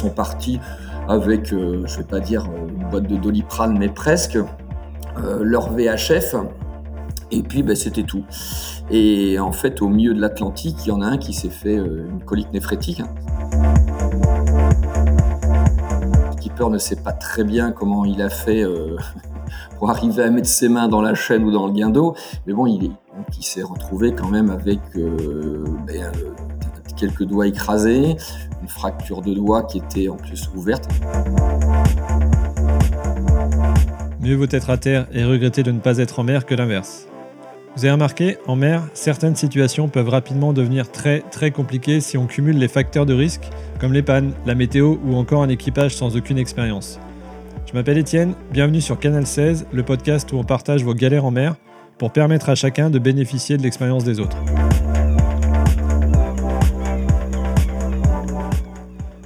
sont partis avec, je ne vais pas dire une boîte de doliprane, mais presque, leur VHF. Et puis, ben, c'était tout. Et en fait, au milieu de l'Atlantique, il y en a un qui s'est fait une colique néphrétique. Keeper ne sait pas très bien comment il a fait pour arriver à mettre ses mains dans la chaîne ou dans le guindeau. Mais bon, il, s'est retrouvé quand même avec euh, ben, euh, quelques doigts écrasés, une fracture de doigt qui était en plus ouverte. Mieux vaut être à terre et regretter de ne pas être en mer que l'inverse. Vous avez remarqué, en mer, certaines situations peuvent rapidement devenir très très compliquées si on cumule les facteurs de risque, comme les pannes, la météo ou encore un équipage sans aucune expérience. Je m'appelle Étienne, bienvenue sur Canal 16, le podcast où on partage vos galères en mer pour permettre à chacun de bénéficier de l'expérience des autres.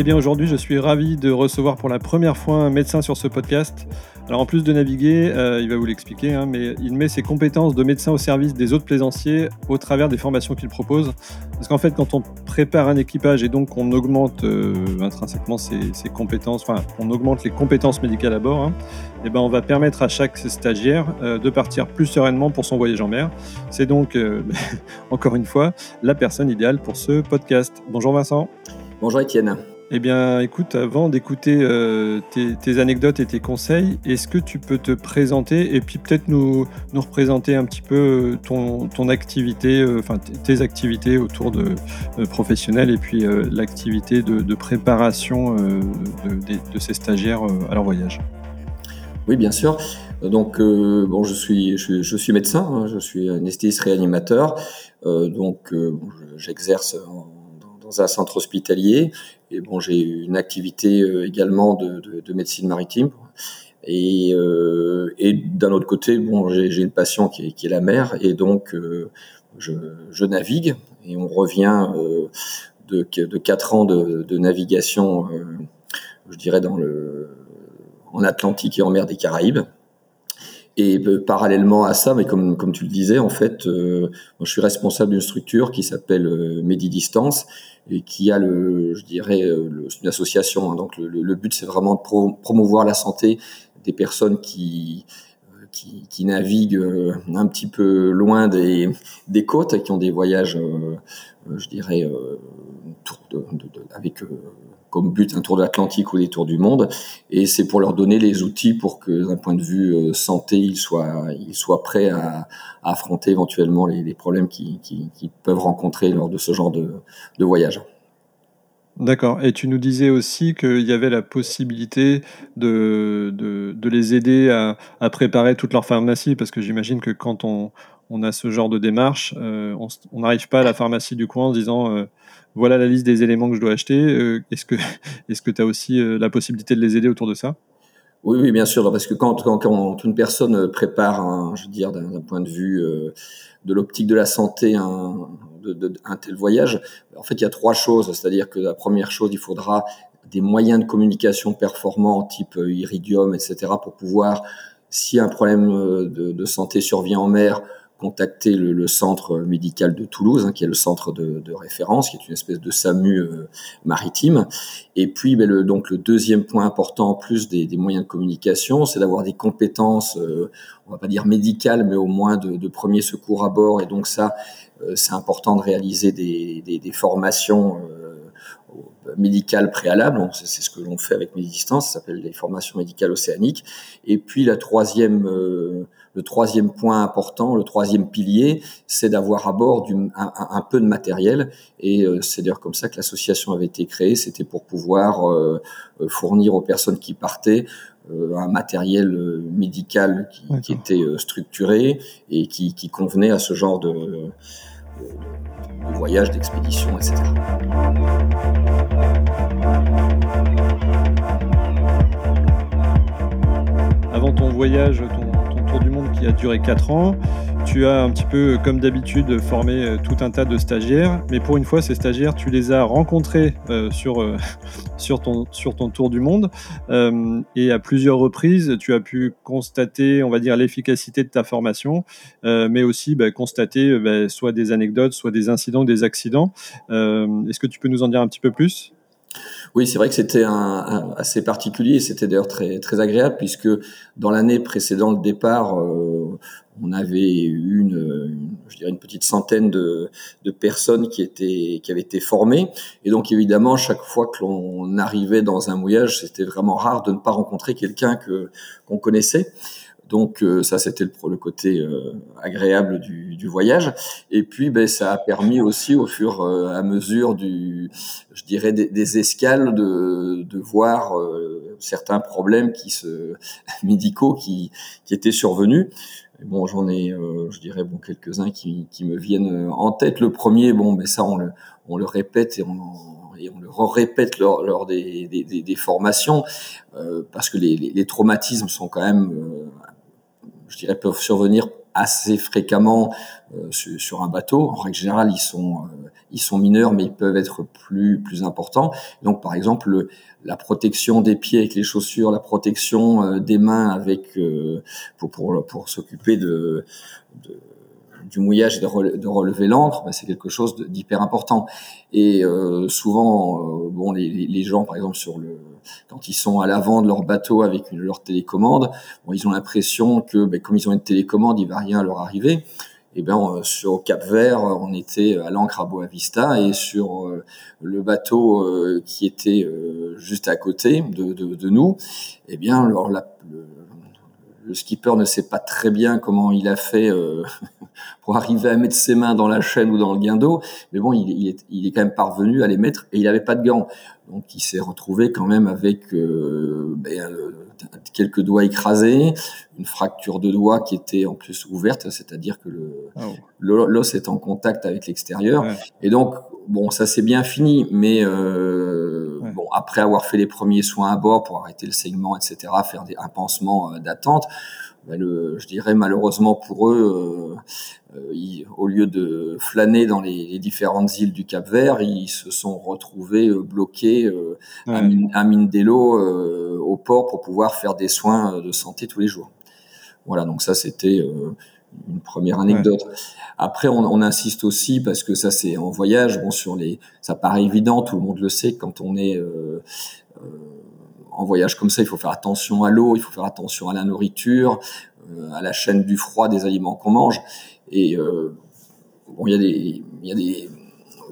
Eh bien aujourd'hui, je suis ravi de recevoir pour la première fois un médecin sur ce podcast. Alors en plus de naviguer, euh, il va vous l'expliquer, hein, mais il met ses compétences de médecin au service des autres plaisanciers au travers des formations qu'il propose. Parce qu'en fait, quand on prépare un équipage et donc on augmente euh, intrinsèquement ses, compétences, enfin on augmente les compétences médicales à bord, hein, eh ben on va permettre à chaque stagiaire euh, de partir plus sereinement pour son voyage en mer. C'est donc, encore une fois, la personne idéale pour ce podcast. Bonjour Vincent. Bonjour Étienne. Eh bien, écoute, avant d'écouter euh, tes, anecdotes et tes conseils, est-ce que tu peux te présenter et puis peut-être nous, nous représenter un petit peu euh, ton, activité, euh, enfin tes activités autour de professionnels et puis l'activité de, préparation de, ces stagiaires à leur voyage? Oui, bien sûr. Donc, bon, je suis, je, suis médecin, hein, je suis anesthésiste réanimateur, donc j'exerce dans un centre hospitalier et bon, j'ai une activité euh, également de, de, de, médecine maritime. Et, euh, et d'un autre côté, bon, j'ai une passion qui est, la mer, et donc euh, je, navigue. Et on revient de, de quatre ans de, de navigation, je dirais dans le en Atlantique et en mer des Caraïbes. Et parallèlement à ça, mais comme, comme tu le disais, en fait, euh, je suis responsable d'une structure qui s'appelle euh, Medidistance et qui a le, je dirais, euh, une association. Hein. donc le, le, but, c'est vraiment de promouvoir la santé des personnes qui, qui, naviguent un petit peu loin des, des côtes qui ont des voyages, je dirais, de, de, avec comme but un tour de l'Atlantique ou des tours du monde. Et c'est pour leur donner les outils pour que, d'un point de vue euh, santé, ils soient, ils soient prêts à, affronter éventuellement les, problèmes qu'ils qui, peuvent rencontrer lors de ce genre de, voyage. D'accord. Et tu nous disais aussi qu'il y avait la possibilité de, de, de les aider à, à, préparer toute leur pharmacie, parce que j'imagine que quand on, on, a ce genre de démarche, euh, on n'arrive pas à la pharmacie du coin en se disant euh, voilà la liste des éléments que je dois acheter. Euh, est-ce que est-ce que tu as aussi euh, la possibilité de les aider autour de ça? Oui, bien sûr, parce que quand, une personne prépare, je veux dire, d'un point de vue euh, de l'optique de la santé, un, tel voyage, en fait, il y a trois choses. C'est-à-dire que la première chose, il faudra des moyens de communication performants, type Iridium, etc., pour pouvoir, si un problème de santé survient en mer, contacter le, centre médical de Toulouse, hein, qui est le centre de, référence, qui est une espèce de SAMU euh, maritime. Et puis, ben, le, donc le deuxième point important, en plus des, moyens de communication, c'est d'avoir des compétences, euh, on va pas dire médicales, mais au moins de, de premier secours à bord. Et donc ça, euh, c'est important de réaliser des, des, formations médicales préalables. C'est ce que l'on fait avec Médidistance, ça s'appelle les formations médicales océaniques. Et puis la troisième le troisième point important, le troisième pilier, c'est d'avoir à bord un, peu de matériel. Et euh, c'est d'ailleurs comme ça que l'association avait été créée. C'était pour pouvoir euh, euh, fournir aux personnes qui partaient un matériel médical qui, était structuré et qui, convenait à ce genre de, de voyage, d'expédition, etc. Avant ton voyage, qui a duré 4 ans, tu as un petit peu, comme d'habitude, formé euh, tout un tas de stagiaires, mais pour une fois, ces stagiaires, tu les as rencontrés euh, sur, euh, sur, ton, sur ton tour du monde, et à plusieurs reprises, tu as pu constater, on va dire, l'efficacité de ta formation, mais aussi bah, constater bah, soit des anecdotes, soit des incidents, des accidents. Est-ce que tu peux nous en dire un petit peu plus? Oui, c'est vrai que c'était un, assez particulier et c'était d'ailleurs très très agréable puisque dans l'année précédant le départ, euh, on avait eu une, je dirais une petite centaine de, de, personnes qui étaient qui avaient été formées et donc évidemment chaque fois que l'on arrivait dans un mouillage, c'était vraiment rare de ne pas rencontrer quelqu'un que qu'on connaissait. Donc euh, ça, c'était le, le, côté euh, agréable du, du, voyage. Et puis, ben, ça a permis aussi, au fur et à mesure du, je dirais, des, des escales, de, de voir euh, certains problèmes qui se médicaux qui, qui étaient survenus. bon, j'en ai, je dirais, bon, quelques-uns qui, qui, me viennent en tête. Le premier, bon, ben ça, on le, on le répète et on et on le répète lors, lors des, des, des, formations, euh, parce que les, les, traumatismes sont quand même je dirais, peuvent survenir assez fréquemment euh, sur, un bateau. En règle générale, ils sont, euh, ils sont mineurs, mais ils peuvent être plus, plus importants. Donc, par exemple, la protection des pieds avec les chaussures, la protection euh, des mains avec pour, pour, pour s'occuper de, de du mouillage et de, relever l'encre, ben, c'est quelque chose d'hyper important. Et euh, souvent, euh, bon, les, gens, par exemple, sur le, quand ils sont à l'avant de leur bateau avec une, leur télécommande, bon, ils ont l'impression que, ben, comme ils ont une télécommande, il va rien leur arriver. Et ben sur Cap Vert, on était à l'ancre à Boavista et sur euh, le bateau qui était juste à côté de, de, de nous, et bien alors la, le skipper ne sait pas très bien comment il a fait euh, pour arriver à mettre ses mains dans la chaîne ou dans le guindeau, mais bon, il, est, il est, quand même parvenu à les mettre et il n'avait pas de gants. Donc il s'est retrouvé quand même avec euh, ben, euh, quelques doigts écrasés, une fracture de doigt qui était en plus ouverte, c'est-à-dire que ah l'os est en contact avec l'extérieur. Et donc, bon, ça c'est bien fini, mais euh, bon, après avoir fait les premiers soins à bord pour arrêter le saignement, etc., faire des, un pansement euh, d'attente, ben le, je dirais malheureusement pour eux, euh, ils, au lieu de flâner dans les, les, différentes îles du Cap Vert, ils se sont retrouvés euh, bloqués euh, à, à, Mindelo au port pour pouvoir faire des soins de santé tous les jours. Voilà, donc ça c'était une première anecdote. Après, on, on, insiste aussi parce que ça, c'est en voyage. Bon, sur les, ça paraît évident, tout le monde le sait. Quand on est euh, euh, en voyage comme ça, il faut faire attention à l'eau, il faut faire attention à la nourriture, euh, à la chaîne du froid des aliments qu'on mange. Et euh, bon, il y a des, il y a des,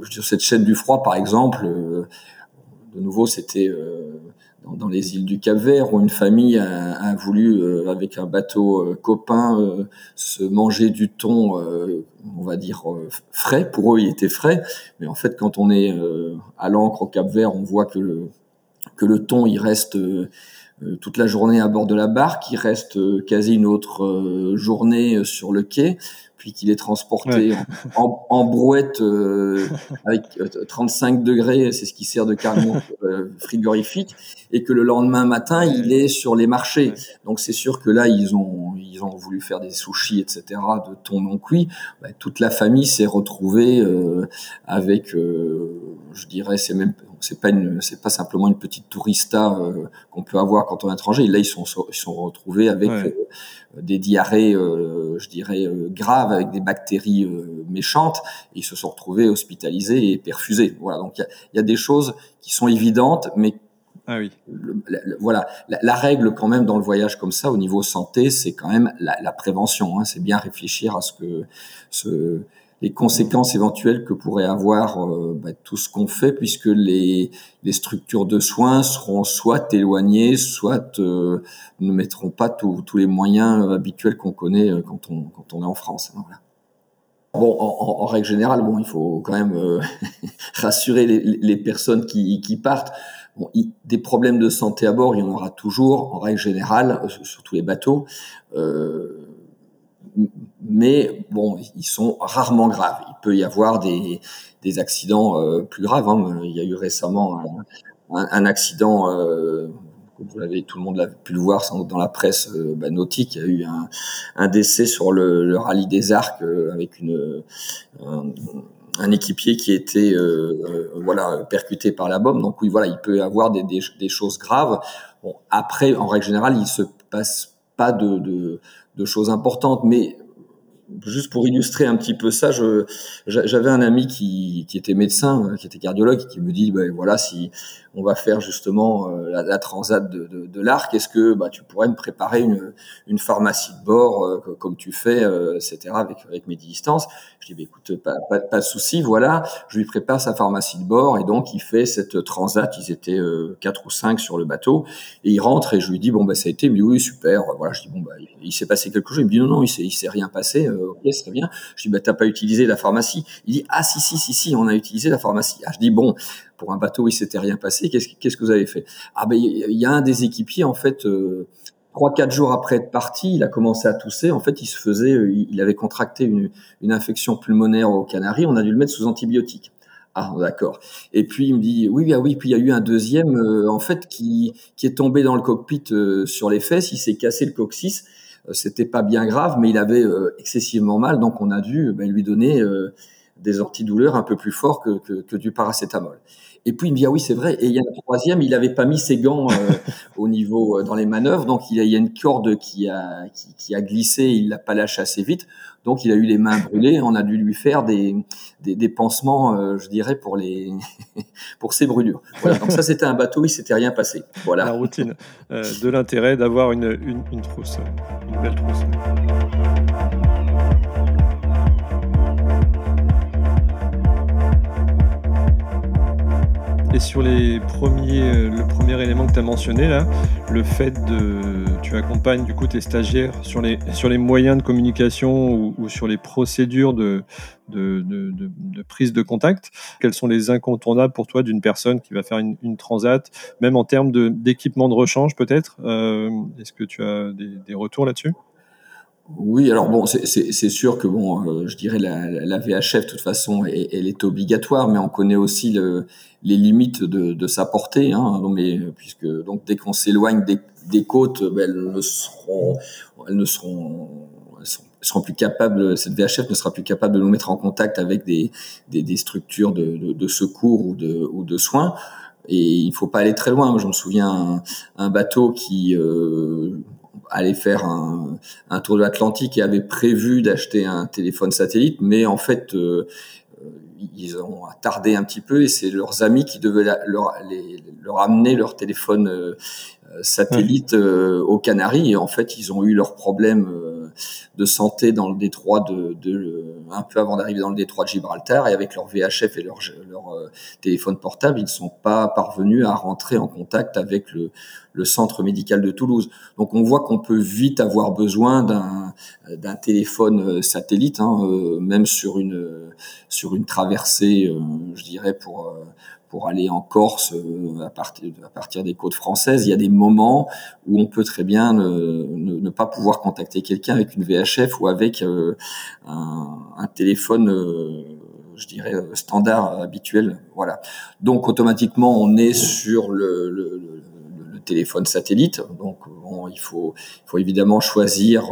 sur cette chaîne du froid, par exemple, euh, de nouveau, c'était dans, les îles du Cap-Vert où une famille a, voulu, euh, avec un bateau euh, copain, euh, se manger du thon, on va dire frais. Pour eux, il était frais, mais en fait, quand on est à l'ancre au Cap-Vert, on voit que le que le thon, il reste toute la journée à bord de la barque, il reste quasi une autre journée sur le quai puis qu'il est transporté en, en, brouette euh, avec 35 euh, degrés, c'est ce qui sert de euh, frigorifique, et que le lendemain matin, il est sur les marchés. Donc c'est sûr que là, ils ont, ils ont voulu faire des sushis, etc., de thon non cuit. Bah, toute la famille s'est retrouvée euh, avec, je dirais, c'est même c'est pas une, c'est pas simplement une petite tourista qu'on peut avoir quand on est étranger. Là, ils sont, ils sont retrouvés avec des diarrhées, je dirais, graves avec des bactéries euh, méchantes. Et ils se sont retrouvés hospitalisés et perfusés. Voilà. Donc il y, a, des choses qui sont évidentes, mais ah oui. voilà, la, règle quand même dans le voyage comme ça, au niveau santé, c'est quand même la, prévention. Hein. C'est bien réfléchir à ce que ce, les conséquences éventuelles que pourrait avoir euh, bah, tout ce qu'on fait, puisque les, structures de soins seront soit éloignées, soit euh, ne mettront pas tous les moyens habituels qu'on connaît euh, quand, on, quand on est en France. Hein. Bon, en, règle générale, bon, il faut quand même euh, rassurer les, personnes qui, qui partent. Bon, des problèmes de santé à bord, il y en aura toujours, en règle générale, sur tous les bateaux. Mais bon, ils sont rarement graves. Il peut y avoir des, accidents euh, plus graves. Hein. Il y a eu récemment un, accident, euh, vous l'avez, tout le monde l'a pu le voir dans la presse euh, bah, nautique. Il y a eu un, décès sur le, rallye des Arcs euh, avec un, équipier qui était euh, percuté par la bombe. Donc oui, voilà, il peut y avoir des, choses graves. Après, en règle générale, il se passe pas de, de, de choses importantes, mais juste pour illustrer un petit peu ça, j'avais un ami qui, qui, était médecin, qui était cardiologue, qui me dit, ben voilà, si on va faire justement euh, la, la, transat de, de, de l'Arc, est-ce que bah, tu pourrais me préparer une, une pharmacie de bord euh, comme tu fais, euh, etc., avec, avec mes distances? Je dis, bah, écoute, pas, pas, pas, de souci, voilà, je lui prépare sa pharmacie de bord, et donc il fait cette transat, ils étaient quatre ou cinq sur le bateau, et il rentre, et je lui dis, bon, bah, ça a été, dit, oui, super, voilà, je dis, bon, bah, il, il s'est passé quelque chose, il me dit, non, non, il s'est rien passé, ok, c'est très bien. Je dis, bah, t'as pas utilisé la pharmacie. Il dit, ah, si, si, si, si, on a utilisé la pharmacie. Ah, je dis, bon, pour un bateau, il s'était rien passé. Qu'est-ce, qu'est-ce que vous avez fait? Ah, ben, il y a un des équipiers, en fait, euh, trois, quatre jours après être parti, il a commencé à tousser. En fait, il se faisait, euh, il avait contracté une, une infection pulmonaire aux Canaries. On a dû le mettre sous antibiotiques. Ah, d'accord. Et puis il me dit oui, ah oui. Puis il y a eu un deuxième, euh, en fait, qui qui est tombé dans le cockpit euh, sur les fesses. Il s'est cassé le coccyx. Euh, c'était pas bien grave, mais il avait euh, excessivement mal, donc on a dû ben, lui donner euh, des antidouleurs un peu plus forts que, du paracétamol. Et puis il me dit ah oui c'est vrai. Et il y a un troisième, il avait pas mis ses gants au niveau dans les manœuvres, donc il, y a une corde qui a qui, qui a glissé, il l'a pas lâché assez vite, donc il a eu les mains brûlées. On a dû lui faire des des, des pansements, je dirais pour les pour ses brûlures. Voilà. Donc ça c'était un bateau, il s'était rien passé. Voilà. La routine de l'intérêt d'avoir une, une, une trousse, une belle trousse. Et sur les premiers, le premier élément que tu as mentionné là, le fait de, tu accompagnes du coup tes stagiaires sur les sur les moyens de communication ou, sur les procédures de de, prise de contact. Quels sont les incontournables pour toi d'une personne qui va faire une, transat, même en termes d'équipement de, rechange peut-être euh, Est-ce que tu as des retours là-dessus? Oui, alors bon, c'est sûr que bon, euh, je dirais la, la, VHF de toute façon, elle, est obligatoire, mais on connaît aussi le, les limites de, de sa portée, hein, mais puisque donc dès qu'on s'éloigne des, des, côtes, ben, elles ne seront, elles ne seront, elles seront, plus capables, cette VHF ne sera plus capable de nous mettre en contact avec des, des, structures de, de, secours ou de, ou de soins. Et il faut pas aller très loin. Moi, je me souviens un, un bateau qui euh, allait faire un, un tour de l'Atlantique et avait prévu d'acheter un téléphone satellite, mais en fait, euh, ils ont tardé un petit peu et c'est leurs amis qui devaient leur, les, leur amener leur téléphone euh, satellite euh, aux Canaries et en fait ils ont eu leurs problèmes euh, de santé dans le détroit de, de un peu avant d'arriver dans le détroit de Gibraltar. Et avec leur VHF et leur, euh, téléphone portable ils ne sont pas parvenus à rentrer en contact avec le, centre médical de Toulouse. Donc on voit qu'on peut vite avoir besoin d'un téléphone satellite hein, euh, même sur une sur une traversée euh, je dirais pour pour aller en Corse euh, à partir, à partir des côtes françaises, il y a des moments où on peut très bien ne, pas pouvoir contacter quelqu'un avec une VHF ou avec euh, un, téléphone, euh, je dirais, standard, habituel. Voilà. Donc automatiquement, on est sur le, téléphone satellite. Donc il faut, faut évidemment choisir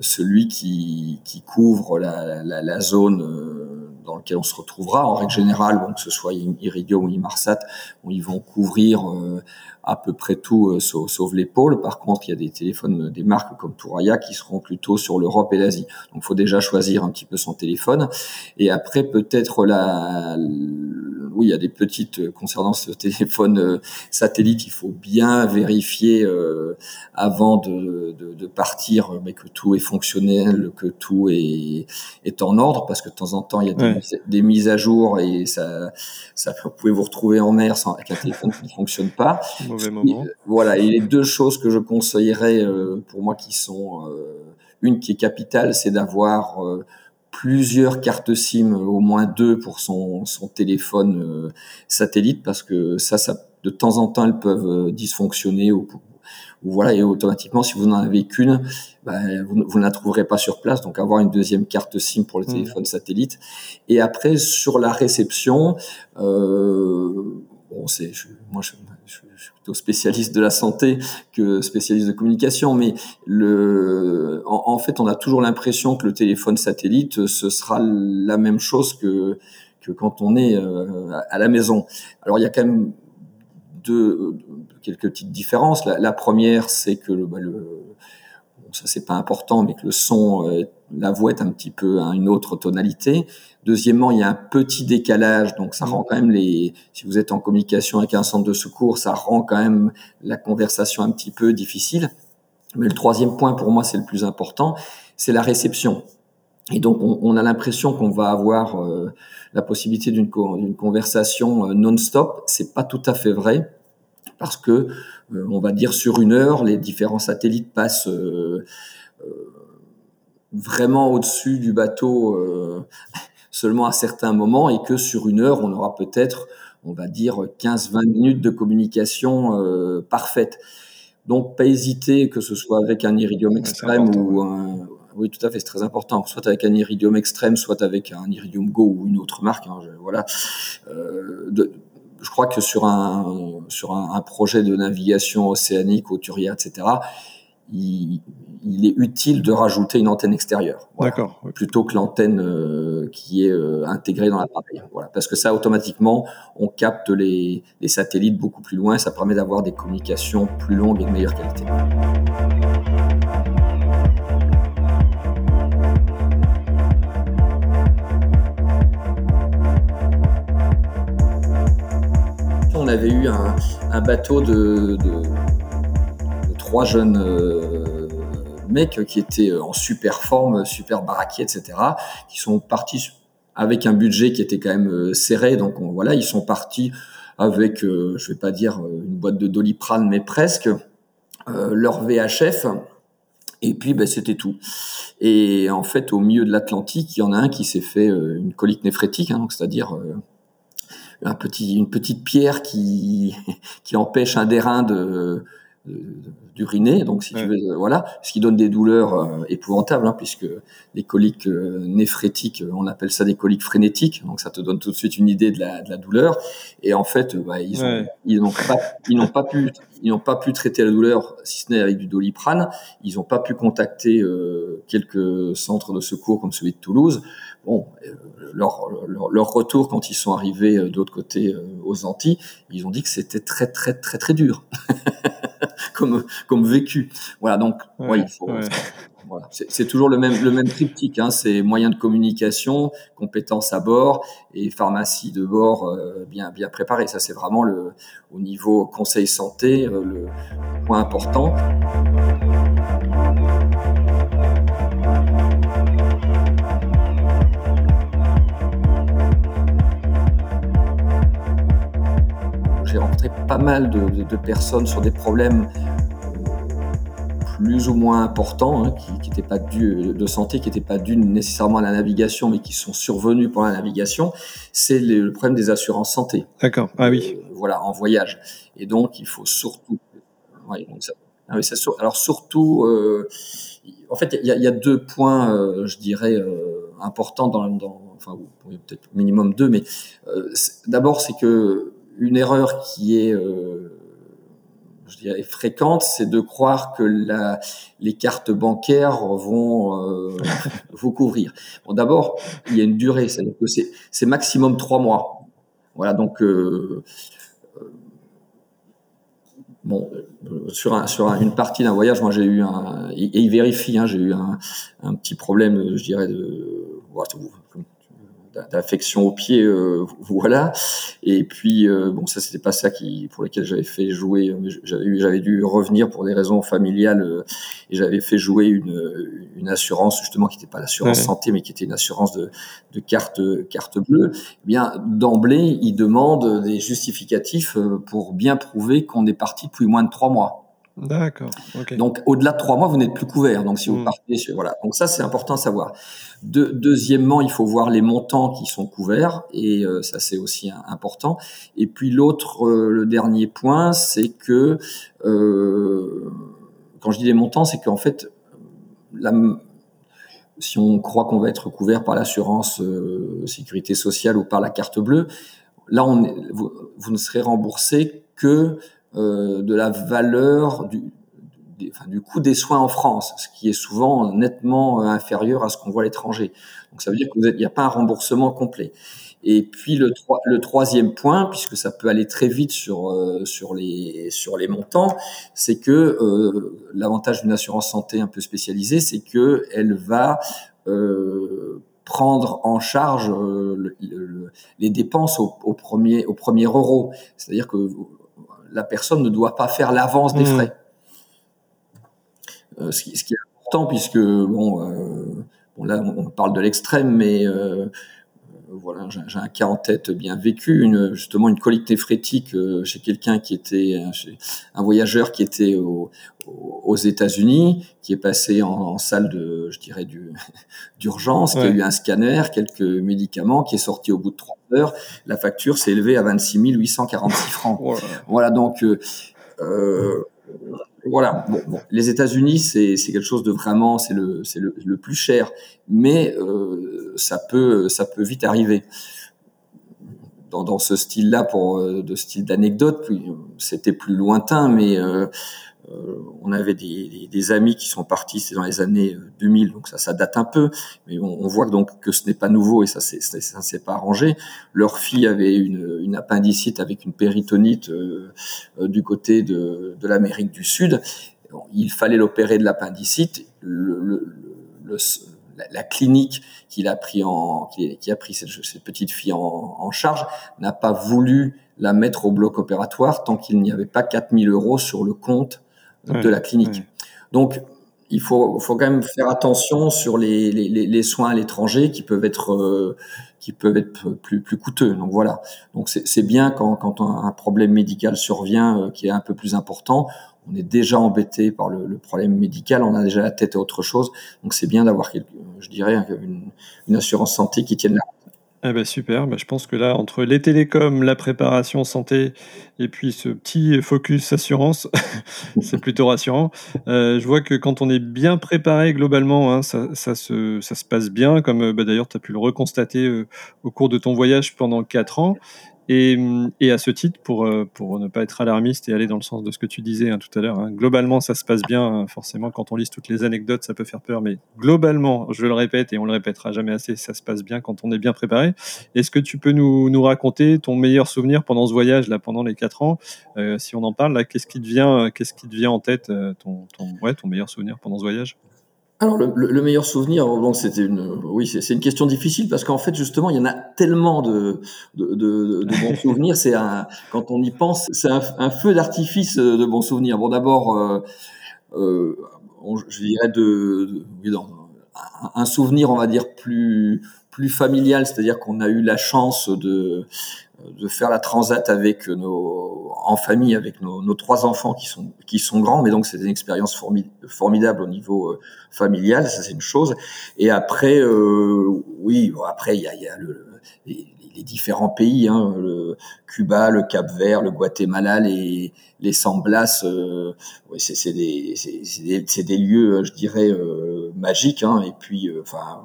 celui qui, couvre la, zone dans lequel on se retrouvera. En règle générale, bon, que ce soit Iridium ou Inmarsat, bon, ils vont couvrir euh, à peu près tout, euh, sauf, sauf l'épaule. Par contre, il y a des téléphones, des marques comme Touraya qui seront plutôt sur l'Europe et l'Asie. Donc, faut déjà choisir un petit peu son téléphone. Et après, peut-être la, oui, il y a des petites euh, concernant ce téléphone euh, satellite. Il faut bien vérifier euh, avant de, de, de, partir, mais que tout est fonctionnel, que tout est, est en ordre, parce que de temps en temps, il y a des, ouais. mises, des mises à jour et ça, ça vous pouvez vous retrouver en mer sans, avec un téléphone qui ne fonctionne pas. Mauvais moment. Et, voilà. Et les deux choses que je conseillerais pour moi qui sont une qui est capitale, c'est d'avoir plusieurs cartes SIM, au moins deux pour son, son téléphone euh, satellite, parce que ça, ça, de temps en temps, elles peuvent euh, dysfonctionner ou voilà, et automatiquement, si vous n'en avez qu'une, bah, vous, vous, ne la trouverez pas sur place. Donc, avoir une deuxième carte SIM pour le mmh. téléphone satellite. Et après, sur la réception, euh, bon, c'est, moi, je, plutôt spécialiste de la santé que spécialiste de communication, mais le, en, fait, on a toujours l'impression que le téléphone satellite, ce sera la même chose que que quand on est euh, à la maison. Alors, il y a quand même deux, quelques petites différences. La, la première, c'est que le, bah, le bon, ça c'est pas important, mais que le son, euh, la voix est un petit peu à une autre tonalité. Deuxièmement, il y a un petit décalage, donc ça rend quand même les. Si vous êtes en communication avec un centre de secours, ça rend quand même la conversation un petit peu difficile. Mais le troisième point pour moi, c'est le plus important, c'est la réception. Et donc, on, on a l'impression qu'on va avoir euh, la possibilité d'une conversation euh, non-stop. C'est pas tout à fait vrai parce que, on va dire, sur une heure, les différents satellites passent euh, vraiment au-dessus du bateau seulement à certains moments et que sur une heure, on aura peut-être, on va dire, 15-20 minutes de communication parfaite. Donc, pas hésiter, que ce soit avec un iridium extrême ou un, oui, tout à fait, c'est très important. Soit avec un iridium extrême, soit avec un iridium Go ou une autre marque. Hein, voilà. Euh, de, je crois que sur un sur un, un, projet de navigation océanique, Turia, etc., il, il, est utile de rajouter une antenne extérieure. Voilà, D'accord. Plutôt que l'antenne euh, qui est euh, intégrée dans l'appareil. Voilà, parce que ça, automatiquement, on capte les, les satellites beaucoup plus loin. Ça permet d'avoir des communications plus longues et de meilleure qualité. On avait eu un, bateau de, trois jeunes euh, mecs qui étaient en super forme, super baraqués, etc., qui sont partis avec un budget qui était quand même euh, serré. Donc on, voilà, ils sont partis avec, euh, je vais pas dire une boîte de doliprane, mais presque, euh, leur VHF. Et puis, ben, c'était tout. Et en fait, au milieu de l'Atlantique, il y en a un qui s'est fait une colique néphrétique, hein, c'est-à-dire un petit, une petite pierre qui, qui empêche un dérin de, d'uriner, donc si tu veux, euh, voilà, ce qui donne des douleurs euh, épouvantables, hein, puisque les coliques euh, néphrétiques, on appelle ça des coliques frénétiques, donc ça te donne tout de suite une idée de la, de la douleur. Et en fait, bah, ils ouais. ils n'ont pas, ils n'ont pas pu, ils n'ont pas pu traiter la douleur, si ce n'est avec du doliprane. Ils n'ont pas pu contacter quelques centres de secours comme celui de Toulouse. Bon, leur, leur, leur, retour quand ils sont arrivés de l'autre côté aux Antilles, ils ont dit que c'était très très très très dur. comme, comme vécu. Voilà, donc, ouais, ouais, il faut, ouais. voilà. c'est toujours le même, le même triptyque. Hein, c'est moyens de communication, compétences à bord et pharmacie de bord euh, bien, bien préparée. Ça, c'est vraiment le, au niveau conseil santé, euh, le point important. Pas mal de, de, de, personnes sur des problèmes plus ou moins importants, hein, qui n'étaient pas dus de santé, qui n'étaient pas dus nécessairement à la navigation, mais qui sont survenus pendant la navigation, c'est le problème des assurances santé. D'accord. Ah oui. Euh, voilà, en voyage. Et donc, il faut surtout. Ouais, donc ça, ah ça, alors surtout, euh, en fait, il y, y, a deux points, euh, je dirais, importants dans, dans enfin, peut-être minimum deux, mais d'abord, c'est que une erreur qui est euh, je dirais fréquente, c'est de croire que la, les cartes bancaires vont euh, vous couvrir. Bon, d'abord, il y a une durée, c'est-à-dire que c'est maximum trois mois. Voilà, donc euh, bon, sur, un, sur un, une partie d'un voyage, moi j'ai eu un et, et il vérifie, hein, j'ai eu un, un, petit problème, je dirais de voilà, d'affection au pied, euh, voilà. Et puis euh, bon, ça c'était pas ça qui pour lequel j'avais fait jouer. J'avais dû revenir pour des raisons familiales euh, et j'avais fait jouer une, une assurance justement qui n'était pas l'assurance ouais. santé, mais qui était une assurance de, de carte carte bleue. Eh bien d'emblée, ils demandent des justificatifs pour bien prouver qu'on est parti depuis moins de trois mois. D'accord. Donc, au-delà de trois mois, vous n'êtes plus couvert. Donc, si vous hmm. partez, voilà. Donc, ça, c'est important à savoir. deuxièmement, il faut voir les montants qui sont couverts, et euh, ça, c'est aussi important. Et puis, l'autre, euh, le dernier point, c'est que euh, quand je dis les montants, c'est qu'en fait, la, si on croit qu'on va être couvert par l'assurance sécurité sociale ou par la carte bleue, là, on vous, vous, ne serez remboursé que euh, de la valeur du, du coût des soins en France, ce qui est souvent nettement euh, inférieur à ce qu'on voit à l'étranger. Donc ça veut dire qu'il n'y a pas un remboursement complet. Et puis le, le troisième point, puisque ça peut aller très vite sur euh, sur les sur les montants, c'est que l'avantage d'une assurance santé un peu spécialisée, c'est que elle va prendre en charge les dépenses au, au, premier au premier euro. C'est-à-dire que la personne ne doit pas faire l'avance des mmh. frais. Euh, ce, qui, est important puisque bon, euh, là on parle de l'extrême, mais euh, voilà, j'ai un cas en tête bien vécu, une, justement une colique néphrétique chez quelqu'un qui était un voyageur qui était aux États-Unis, qui est passé en, salle de, je dirais, d'urgence, qui a eu un scanner, quelques médicaments, qui est sorti au bout de trois heures. La facture s'est élevée à 26 846 francs. Voilà, donc euh, voilà. Bon, Les États-Unis, c'est quelque chose de vraiment, c'est le, c'est le, le, plus cher, mais euh, ça peut, ça peut vite arriver. Dans, ce style-là, pour euh, de style d'anecdote, c'était plus lointain, mais euh, euh, on avait des, amis qui sont partis, c'est dans les années 2000, donc ça, date un peu, mais on, voit donc que ce n'est pas nouveau et ça, ça s'est pas arrangé. Leur fille avait une, appendicite avec une péritonite euh, euh, du côté de, l'Amérique du Sud. il fallait l'opérer de l'appendicite. Le, la, clinique qu'il a pris en, qui, a pris cette, cette petite fille en, en charge n'a pas voulu la mettre au bloc opératoire tant qu'il n'y avait pas 4000 euros sur le compte de la clinique. Donc, il faut, faut quand même faire attention sur les, les, les soins à l'étranger qui peuvent être euh, qui peuvent être plus plus coûteux. Donc voilà. Donc c'est bien quand, quand un problème médical survient euh, qui est un peu plus important. On est déjà embêté par le, problème médical, on a déjà la tête à autre chose. Donc c'est bien d'avoir, je dirais, une, assurance santé qui tienne la eh ben super, ben je pense que là, entre les télécoms, la préparation santé et puis ce petit focus assurance, c'est plutôt rassurant. Euh, je vois que quand on est bien préparé globalement, hein, ça, se, passe bien, comme bah, d'ailleurs tu as pu le reconstater euh, au cours de ton voyage pendant 4 ans. Et, à ce titre, pour, euh, pour ne pas être alarmiste et aller dans le sens de ce que tu disais hein, tout à l'heure, hein, globalement, ça se passe bien. Hein, forcément, quand on lit toutes les anecdotes, ça peut faire peur, mais globalement, je le répète et on le répétera jamais assez, ça se passe bien quand on est bien préparé. Est-ce que tu peux nous, nous raconter ton meilleur souvenir pendant ce voyage, là, pendant les quatre ans? Euh, Si on en parle, qu'est-ce qui te vient, qu'est-ce qui te en tête, euh, ton, ouais, ton meilleur souvenir pendant ce voyage? Alors le, le, meilleur souvenir, bon, c'était une, oui, c'est une question difficile parce qu'en fait justement il y en a tellement de de, de, de bons souvenirs. C'est un, quand on y pense, c'est un, un, feu d'artifice de bons souvenirs. Bon d'abord, euh, euh, je dirais de, de un souvenir, on va dire plus plus familial, c'est-à-dire qu'on a eu la chance de de faire la transat avec nos en famille avec nos, trois enfants qui sont qui sont grands. Mais donc c'est une expérience formidable au niveau euh, familial ça c'est une chose. Et après euh, oui après il y a, les, différents pays hein, le Cuba le Cap Vert le Guatemala les les San Blas euh, c'est des des, des, lieux je dirais euh, magiques hein, et puis euh, enfin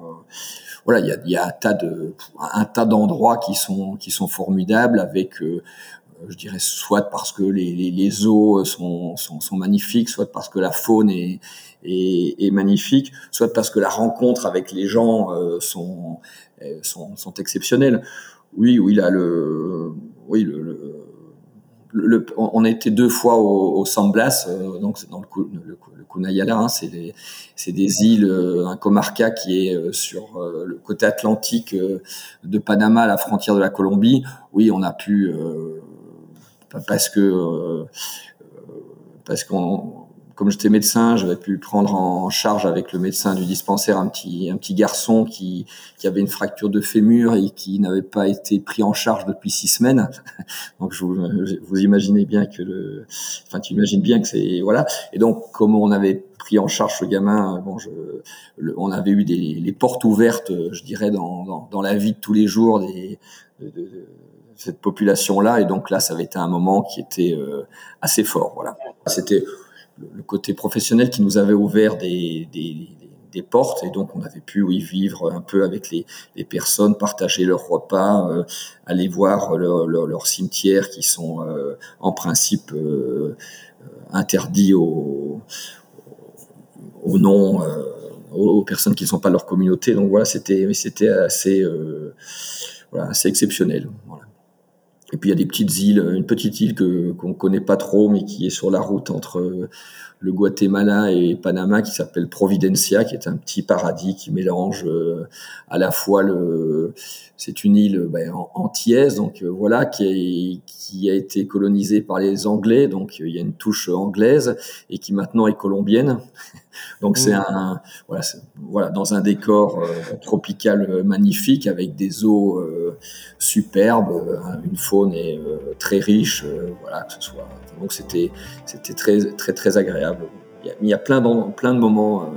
voilà, il y a, y a, un tas de un tas d'endroits qui sont qui sont formidables avec euh, je dirais soit parce que les, les, eaux sont, sont, sont, magnifiques, soit parce que la faune est, est, magnifique, soit parce que la rencontre avec les gens euh, sont, euh, sont, sont exceptionnelles. Oui, oui, là, le, oui, le le, on a été deux fois au, au San Blas, euh, donc dans le, le, le Kunayala, hein, c'est des, des îles, euh, un comarca qui est euh, sur le côté atlantique de Panama, à la frontière de la Colombie. Oui, on a pu parce que parce qu'on comme j'étais médecin, j'avais pu prendre en charge avec le médecin du dispensaire un petit, un petit garçon qui, qui avait une fracture de fémur et qui n'avait pas été pris en charge depuis six semaines. Donc, je vous, vous imaginez bien que le, enfin, tu imagines bien que c'est, voilà. Et donc, comme on avait pris en charge ce gamin, bon, je, on avait eu des, les portes ouvertes, je dirais, dans, dans, dans la vie de tous les jours des, de, de, cette population-là. Et donc là, ça avait été un moment qui était euh, assez fort. Voilà. C'était le côté professionnel qui nous avait ouvert des, des, portes et donc on avait pu oui, vivre un peu avec les, les personnes, partager leurs repas, euh, aller voir leurs leur, leur cimetières qui sont euh, en principe euh, interdits aux, non aux personnes qui ne sont pas leur communauté. Donc voilà, c'était c'était assez voilà, assez exceptionnel. Et puis il y a des petites îles, une petite île que qu'on connaît pas trop, mais qui est sur la route entre le Guatemala et Panama, qui s'appelle Providencia, qui est un petit paradis qui mélange euh, à la fois le, c'est une île ben, antillaise, donc euh, voilà, qui, qui a été colonisée par les Anglais, donc il y a une touche anglaise et qui maintenant est colombienne. Donc c'est mmh. un voilà, voilà dans un décor euh, tropical euh, magnifique avec des eaux euh, superbes, une faune et, très riche, voilà que ce soit. Donc c'était c'était très très très agréable. Il y a, il y a plein de, plein de moments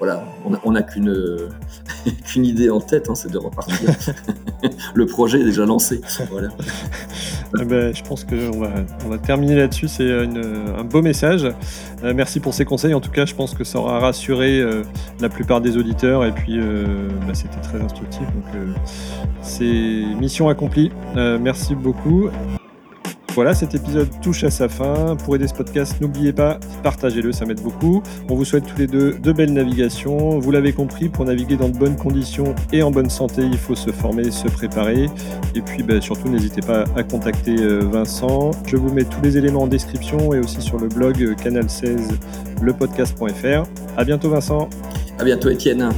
voilà, on n'a qu'une idée en tête, hein, c'est de repartir. le projet est déjà lancé. Voilà. Eh ben, je pense qu'on va, on va terminer là-dessus. C'est un beau message. Euh, merci pour ces conseils. En tout cas, je pense que ça aura rassuré euh, la plupart des auditeurs. Et puis, euh, bah, c'était très instructif. C'est mission accomplie. merci beaucoup. Voilà, cet épisode touche à sa fin. Pour aider ce podcast, n'oubliez pas, partagez-le, ça m'aide beaucoup. On vous souhaite tous les deux de belles navigations. Vous l'avez compris, pour naviguer dans de bonnes conditions et en bonne santé, il faut se former, se préparer. Et puis bah, surtout, n'hésitez pas à contacter euh, Vincent. Je vous mets tous les éléments en description et aussi sur le blog euh, canal16lepodcast.fr. À bientôt Vincent. À bientôt Étienne.